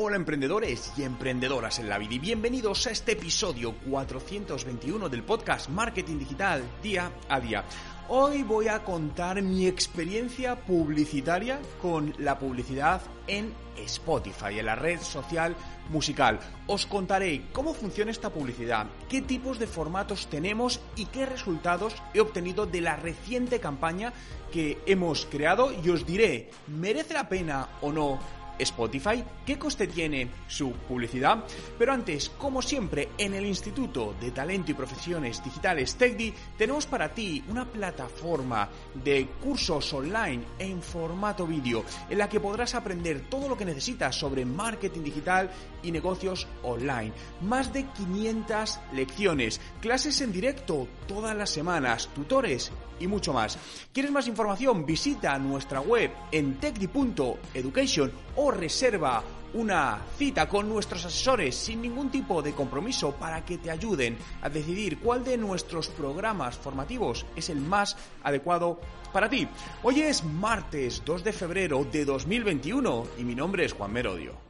Hola emprendedores y emprendedoras en la vida y bienvenidos a este episodio 421 del podcast Marketing Digital Día a Día. Hoy voy a contar mi experiencia publicitaria con la publicidad en Spotify, en la red social musical. Os contaré cómo funciona esta publicidad, qué tipos de formatos tenemos y qué resultados he obtenido de la reciente campaña que hemos creado y os diré, ¿merece la pena o no Spotify, qué coste tiene su publicidad. Pero antes, como siempre, en el Instituto de Talento y Profesiones Digitales TechDi tenemos para ti una plataforma de cursos online en formato vídeo en la que podrás aprender todo lo que necesitas sobre marketing digital y negocios online. Más de 500 lecciones, clases en directo todas las semanas, tutores y mucho más. ¿Quieres más información? Visita nuestra web en techdi.education o reserva una cita con nuestros asesores sin ningún tipo de compromiso para que te ayuden a decidir cuál de nuestros programas formativos es el más adecuado para ti. Hoy es martes 2 de febrero de 2021 y mi nombre es Juan Merodio.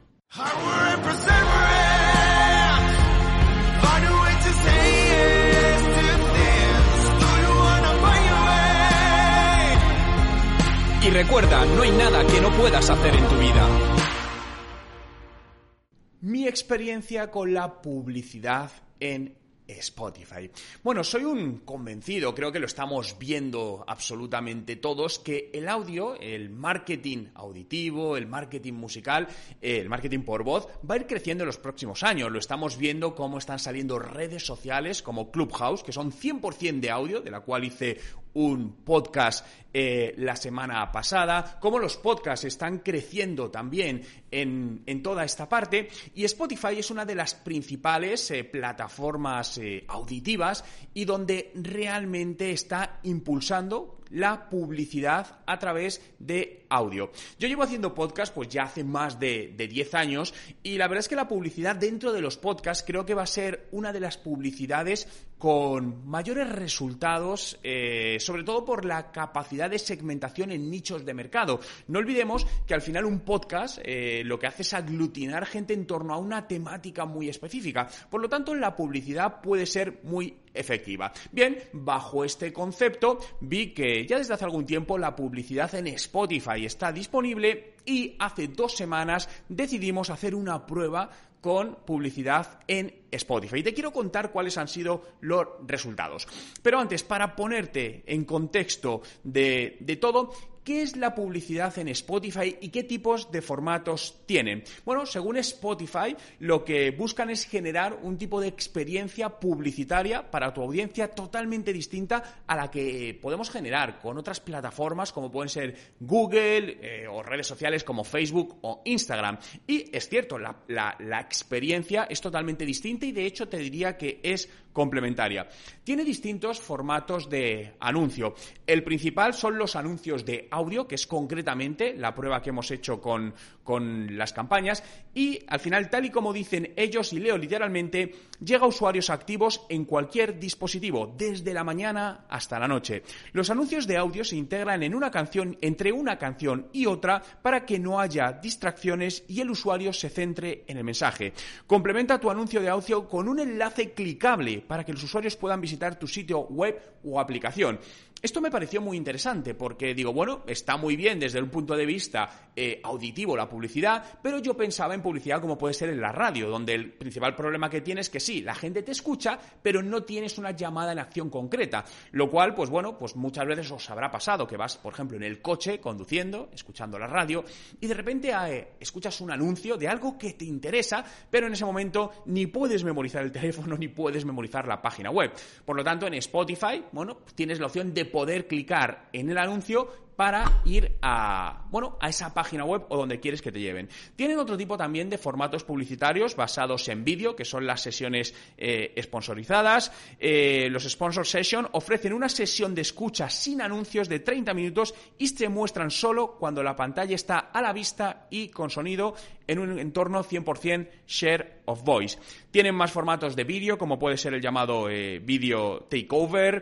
Y recuerda, no hay nada que no puedas hacer en tu vida. Mi experiencia con la publicidad en Spotify. Bueno, soy un convencido, creo que lo estamos viendo absolutamente todos, que el audio, el marketing auditivo, el marketing musical, el marketing por voz, va a ir creciendo en los próximos años. Lo estamos viendo cómo están saliendo redes sociales como Clubhouse, que son 100% de audio, de la cual hice un podcast eh, la semana pasada, cómo los podcasts están creciendo también en, toda esta parte y Spotify es una de las principales eh, plataformas eh, auditivas y donde realmente está impulsando la publicidad a través de audio. Yo llevo haciendo podcast pues ya hace más de, de 10 años y la verdad es que la publicidad dentro de los podcasts creo que va a ser una de las publicidades con mayores resultados, eh, sobre todo por la capacidad de segmentación en nichos de mercado. No olvidemos que al final un podcast eh, lo que hace es aglutinar gente en torno a una temática muy específica. Por lo tanto, la publicidad puede ser muy efectiva. Bien, bajo este concepto vi que ya desde hace algún tiempo la publicidad en Spotify está disponible y hace dos semanas decidimos hacer una prueba con publicidad en Spotify. Y te quiero contar cuáles han sido los resultados. Pero antes, para ponerte en contexto de, todo, ¿Qué es la publicidad en Spotify y qué tipos de formatos tienen? Bueno, según Spotify, lo que buscan es generar un tipo de experiencia publicitaria para tu audiencia totalmente distinta a la que podemos generar con otras plataformas como pueden ser Google eh, o redes sociales como Facebook o Instagram. Y es cierto, la, la experiencia es totalmente distinta y de hecho te diría que es complementaria. Tiene distintos formatos de anuncio. El principal son los anuncios de audio, que es concretamente la prueba que hemos hecho con, con las campañas, y al final, tal y como dicen ellos, y leo literalmente, llega a usuarios activos en cualquier dispositivo, desde la mañana hasta la noche. Los anuncios de audio se integran en una canción, entre una canción y otra, para que no haya distracciones y el usuario se centre en el mensaje. Complementa tu anuncio de audio con un enlace clicable para que los usuarios puedan visitar tu sitio web o aplicación. Esto me pareció muy interesante porque digo, bueno, está muy bien desde un punto de vista eh, auditivo la publicidad, pero yo pensaba en publicidad como puede ser en la radio, donde el principal problema que tienes es que sí, la gente te escucha, pero no tienes una llamada en acción concreta, lo cual, pues bueno, pues muchas veces os habrá pasado que vas, por ejemplo, en el coche conduciendo, escuchando la radio, y de repente eh, escuchas un anuncio de algo que te interesa, pero en ese momento ni puedes memorizar el teléfono ni puedes memorizar la página web. Por lo tanto, en Spotify, bueno, tienes la opción de poder clicar en el anuncio para ir a, bueno, a esa página web o donde quieres que te lleven. Tienen otro tipo también de formatos publicitarios basados en vídeo, que son las sesiones eh, sponsorizadas. Eh, los Sponsor Session ofrecen una sesión de escucha sin anuncios de 30 minutos y se muestran solo cuando la pantalla está a la vista y con sonido en un entorno 100% share of voice. Tienen más formatos de vídeo, como puede ser el llamado eh, video takeover.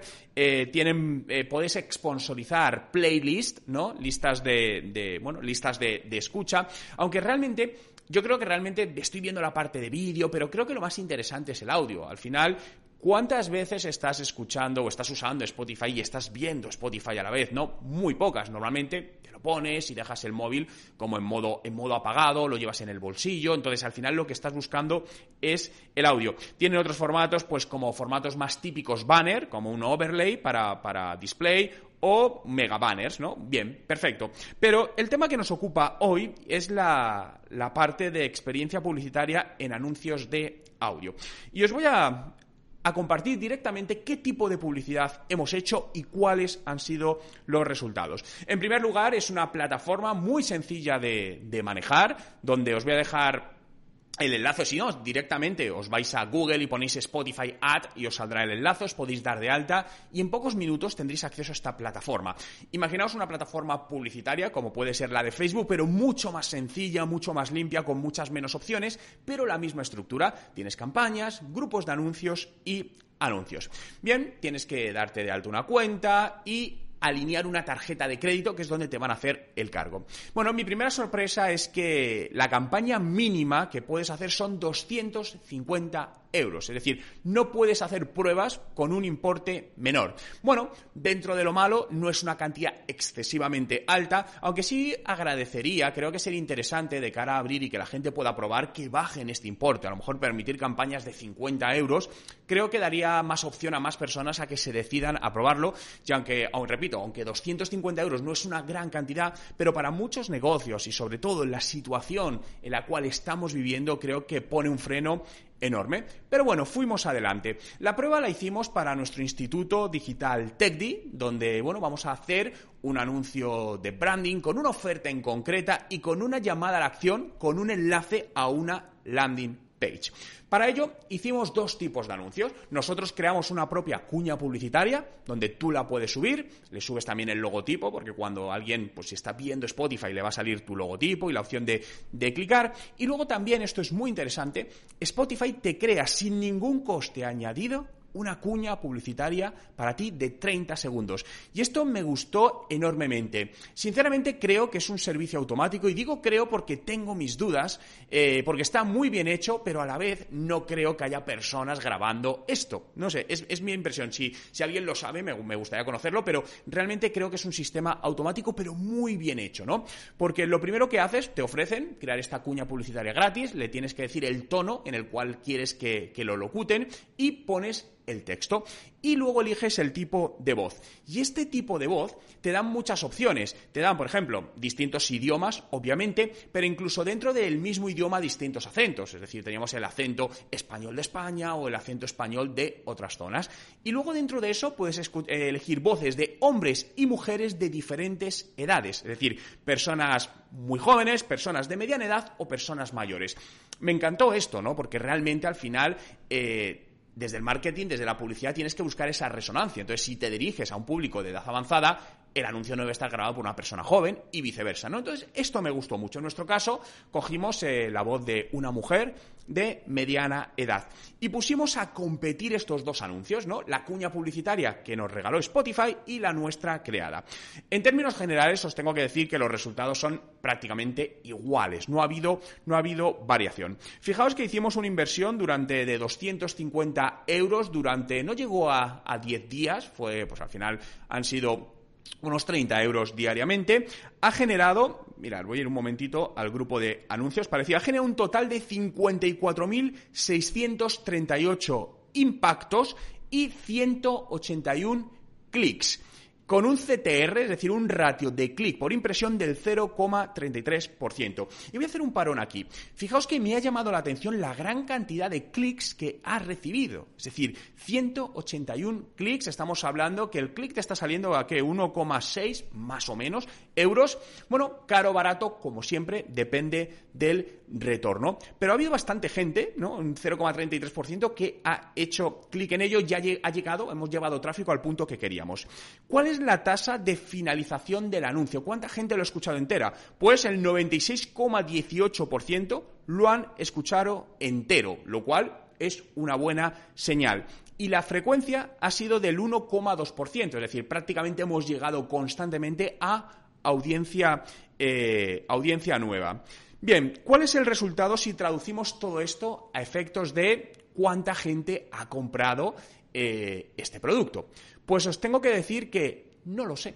tienen, puedes sponsorizar playlists ¿no? Listas de, bueno, listas de, escucha, aunque realmente yo creo que realmente estoy viendo la parte de vídeo, pero creo que lo más interesante es el audio. Al final, ¿Cuántas veces estás escuchando o estás usando Spotify y estás viendo Spotify a la vez? No, muy pocas. Normalmente te lo pones y dejas el móvil como en modo, en modo apagado, lo llevas en el bolsillo. Entonces, al final lo que estás buscando es el audio. Tiene otros formatos, pues como formatos más típicos banner, como un overlay para, para display o mega banners, ¿no? Bien, perfecto. Pero el tema que nos ocupa hoy es la, la parte de experiencia publicitaria en anuncios de audio. Y os voy a a compartir directamente qué tipo de publicidad hemos hecho y cuáles han sido los resultados. En primer lugar, es una plataforma muy sencilla de, de manejar, donde os voy a dejar el enlace, si no, directamente os vais a Google y ponéis Spotify Ad y os saldrá el enlace, os podéis dar de alta y en pocos minutos tendréis acceso a esta plataforma. Imaginaos una plataforma publicitaria como puede ser la de Facebook, pero mucho más sencilla, mucho más limpia, con muchas menos opciones, pero la misma estructura. Tienes campañas, grupos de anuncios y anuncios. Bien, tienes que darte de alta una cuenta y alinear una tarjeta de crédito, que es donde te van a hacer el cargo. Bueno, mi primera sorpresa es que la campaña mínima que puedes hacer son 250 euros. Es decir, no puedes hacer pruebas con un importe menor. Bueno, dentro de lo malo, no es una cantidad excesivamente alta, aunque sí agradecería, creo que sería interesante de cara a abrir y que la gente pueda probar que bajen este importe. A lo mejor permitir campañas de 50 euros, creo que daría más opción a más personas a que se decidan a probarlo. Y aunque, aún repito, aunque 250 euros no es una gran cantidad, pero para muchos negocios y sobre todo en la situación en la cual estamos viviendo, creo que pone un freno enorme. Pero bueno, fuimos adelante. La prueba la hicimos para nuestro instituto digital TechDi, donde bueno, vamos a hacer un anuncio de branding con una oferta en concreta y con una llamada a la acción con un enlace a una landing page. Para ello hicimos dos tipos de anuncios. Nosotros creamos una propia cuña publicitaria donde tú la puedes subir, le subes también el logotipo porque cuando alguien pues está viendo Spotify le va a salir tu logotipo y la opción de, de clicar y luego también esto es muy interesante, Spotify te crea sin ningún coste añadido una cuña publicitaria para ti de 30 segundos. Y esto me gustó enormemente. Sinceramente creo que es un servicio automático y digo creo porque tengo mis dudas, eh, porque está muy bien hecho, pero a la vez no creo que haya personas grabando esto. No sé, es, mi impresión. Si, si, alguien lo sabe, me, me, gustaría conocerlo, pero realmente creo que es un sistema automático, pero muy bien hecho, ¿no? Porque lo primero que haces, te ofrecen crear esta cuña publicitaria gratis, le tienes que decir el tono en el cual quieres que, que lo locuten y pones el texto y luego eliges el tipo de voz. Y este tipo de voz te dan muchas opciones. Te dan, por ejemplo, distintos idiomas, obviamente, pero incluso dentro del mismo idioma distintos acentos. Es decir, teníamos el acento español de España o el acento español de otras zonas. Y luego dentro de eso puedes eh, elegir voces de hombres y mujeres de diferentes edades. Es decir, personas muy jóvenes, personas de mediana edad o personas mayores. Me encantó esto, ¿no? Porque realmente al final eh, desde el marketing, desde la publicidad, tienes que buscar esa resonancia. Entonces, si te diriges a un público de edad avanzada, el anuncio no debe estar grabado por una persona joven y viceversa, ¿no? Entonces, esto me gustó mucho. En nuestro caso, cogimos eh, la voz de una mujer de mediana edad y pusimos a competir estos dos anuncios, ¿no? La cuña publicitaria que nos regaló Spotify y la nuestra creada. En términos generales, os tengo que decir que los resultados son prácticamente iguales. No ha habido, no ha habido variación. Fijaos que hicimos una inversión durante de 250 euros durante, no llegó a, a 10 días, fue, pues al final han sido unos 30 euros diariamente, ha generado, mirad, voy a ir un momentito al grupo de anuncios, parecía, ha generado un total de 54.638 impactos y 181 clics con un CTR, es decir, un ratio de clic por impresión del 0,33%. Y voy a hacer un parón aquí. Fijaos que me ha llamado la atención la gran cantidad de clics que ha recibido. Es decir, 181 clics. Estamos hablando que el clic te está saliendo a qué? 1,6 más o menos euros. Bueno, caro, barato, como siempre, depende del retorno. Pero ha habido bastante gente, ¿no? Un 0,33% que ha hecho clic en ello, ya ha llegado, hemos llevado tráfico al punto que queríamos. ¿Cuál la tasa de finalización del anuncio? ¿Cuánta gente lo ha escuchado entera? Pues el 96,18% lo han escuchado entero, lo cual es una buena señal. Y la frecuencia ha sido del 1,2%, es decir, prácticamente hemos llegado constantemente a audiencia, eh, audiencia nueva. Bien, ¿cuál es el resultado si traducimos todo esto a efectos de cuánta gente ha comprado eh, este producto? Pues os tengo que decir que no lo sé.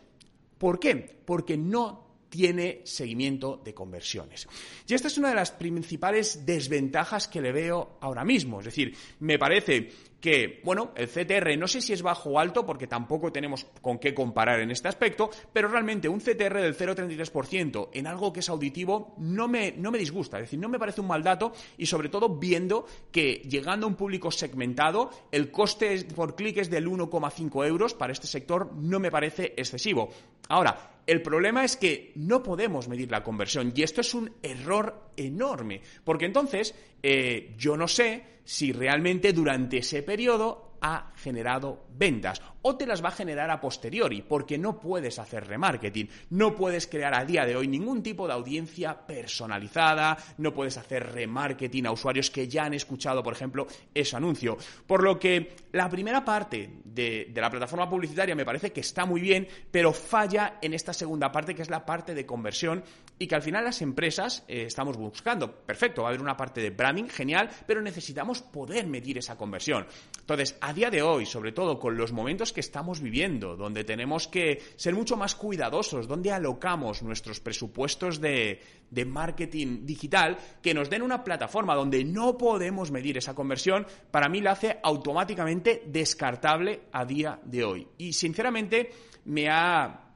¿Por qué? Porque no tiene seguimiento de conversiones. Y esta es una de las principales desventajas que le veo ahora mismo. Es decir, me parece que, bueno, el CTR no sé si es bajo o alto porque tampoco tenemos con qué comparar en este aspecto, pero realmente un CTR del 0,33% en algo que es auditivo no me, no me disgusta, es decir, no me parece un mal dato y sobre todo viendo que llegando a un público segmentado, el coste por clic es del 1,5 euros para este sector, no me parece excesivo. Ahora, el problema es que no podemos medir la conversión y esto es un error enorme, porque entonces eh, yo no sé si realmente durante ese periodo ha generado ventas o te las va a generar a posteriori, porque no puedes hacer remarketing, no puedes crear a día de hoy ningún tipo de audiencia personalizada, no puedes hacer remarketing a usuarios que ya han escuchado, por ejemplo, ese anuncio. Por lo que la primera parte de, la plataforma publicitaria me parece que está muy bien, pero falla en esta segunda parte, que es la parte de conversión, y que al final las empresas eh, estamos buscando. Perfecto, va a haber una parte de branding, genial, pero necesitamos poder medir esa conversión. Entonces, a día de hoy, sobre todo con los momentos que estamos viviendo, donde tenemos que ser mucho más cuidadosos, donde alocamos nuestros presupuestos de, marketing digital, que nos den una plataforma donde no podemos medir esa conversión, para mí la hace automáticamente descartable a día de hoy. Y sinceramente me ha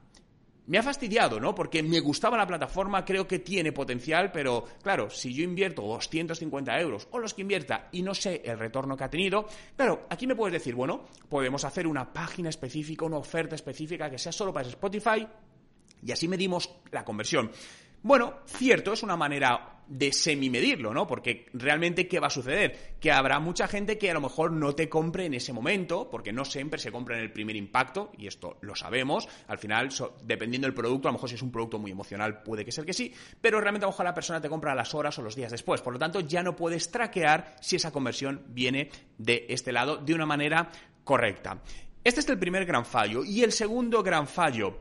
me ha fastidiado, ¿no? Porque me gustaba la plataforma, creo que tiene potencial, pero claro, si yo invierto 250 euros o los que invierta y no sé el retorno que ha tenido, claro, aquí me puedes decir, bueno, podemos hacer una página específica, una oferta específica que sea solo para Spotify y así medimos la conversión. Bueno, cierto, es una manera de semi-medirlo, ¿no? Porque realmente, ¿qué va a suceder? Que habrá mucha gente que a lo mejor no te compre en ese momento, porque no siempre se compra en el primer impacto, y esto lo sabemos. Al final, dependiendo del producto, a lo mejor si es un producto muy emocional, puede que sea que sí, pero realmente a lo mejor la persona te compra a las horas o los días después. Por lo tanto, ya no puedes traquear si esa conversión viene de este lado de una manera correcta. Este es el primer gran fallo. Y el segundo gran fallo,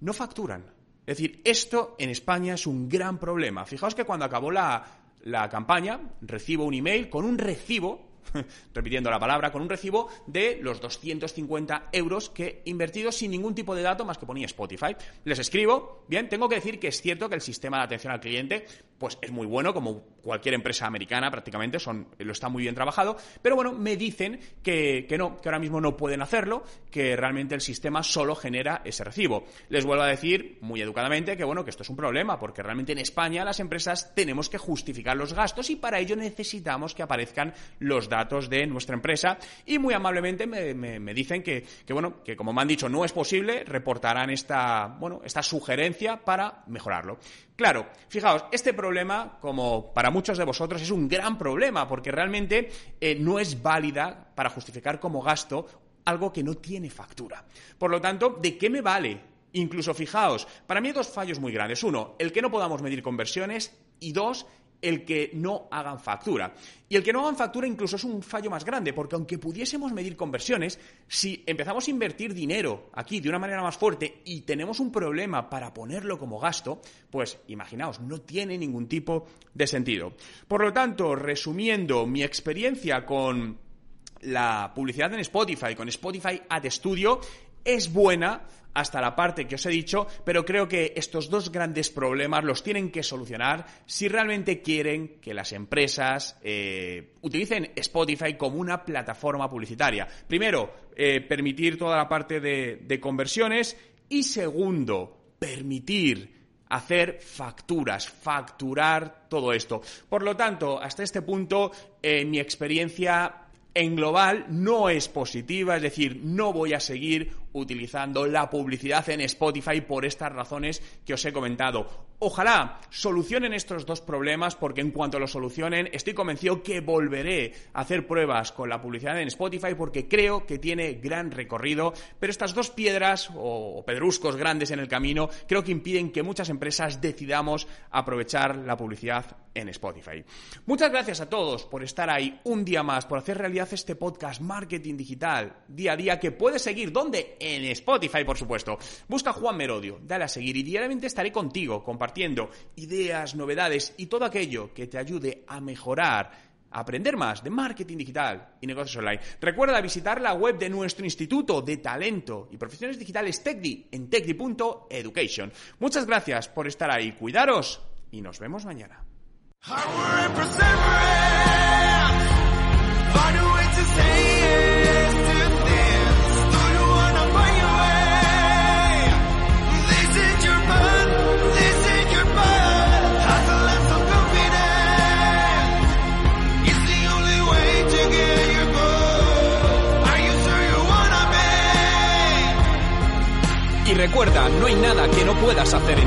no facturan. Es decir, esto en España es un gran problema. Fijaos que cuando acabó la, la campaña, recibo un email con un recibo repitiendo la palabra, con un recibo de los 250 euros que he invertido sin ningún tipo de dato más que ponía Spotify. Les escribo, bien, tengo que decir que es cierto que el sistema de atención al cliente pues es muy bueno, como cualquier empresa americana prácticamente, son, lo está muy bien trabajado, pero bueno, me dicen que, que no, que ahora mismo no pueden hacerlo, que realmente el sistema solo genera ese recibo. Les vuelvo a decir, muy educadamente, que bueno, que esto es un problema, porque realmente en España las empresas tenemos que justificar los gastos y para ello necesitamos que aparezcan los datos datos de nuestra empresa y muy amablemente me, dicen que, bueno, que como me han dicho no es posible, reportarán esta, bueno, esta sugerencia para mejorarlo. Claro, fijaos, este problema, como para muchos de vosotros, es un gran problema porque realmente eh, no es válida para justificar como gasto algo que no tiene factura. Por lo tanto, ¿de qué me vale Incluso fijaos, para mí hay dos fallos muy grandes. Uno, el que no podamos medir conversiones y dos, el que no hagan factura. Y el que no hagan factura incluso es un fallo más grande, porque aunque pudiésemos medir conversiones, si empezamos a invertir dinero aquí de una manera más fuerte y tenemos un problema para ponerlo como gasto, pues imaginaos, no tiene ningún tipo de sentido. Por lo tanto, resumiendo mi experiencia con la publicidad en Spotify, con Spotify Ad Studio, es buena hasta la parte que os he dicho, pero creo que estos dos grandes problemas los tienen que solucionar si realmente quieren que las empresas eh, utilicen Spotify como una plataforma publicitaria. Primero, eh, permitir toda la parte de, conversiones y segundo, permitir hacer facturas, facturar todo esto. Por lo tanto, hasta este punto, en mi experiencia en global no es positiva, es decir, no voy a seguir utilizando la publicidad en Spotify por estas razones que os he comentado. Ojalá solucionen estos dos problemas porque en cuanto lo solucionen estoy convencido que volveré a hacer pruebas con la publicidad en Spotify porque creo que tiene gran recorrido, pero estas dos piedras o pedruscos grandes en el camino creo que impiden que muchas empresas decidamos aprovechar la publicidad en Spotify. Muchas gracias a todos por estar ahí un día más, por hacer realidad este podcast Marketing Digital día a día que puede seguir donde en Spotify, por supuesto. Busca Juan Merodio, dale a seguir y diariamente estaré contigo compartiendo ideas, novedades y todo aquello que te ayude a mejorar aprender más de marketing digital y negocios online. Recuerda visitar la web de nuestro Instituto de Talento y Profesiones Digitales TechDi en techdi.education. Muchas gracias por estar ahí. Cuidaros y nos vemos mañana. Vida.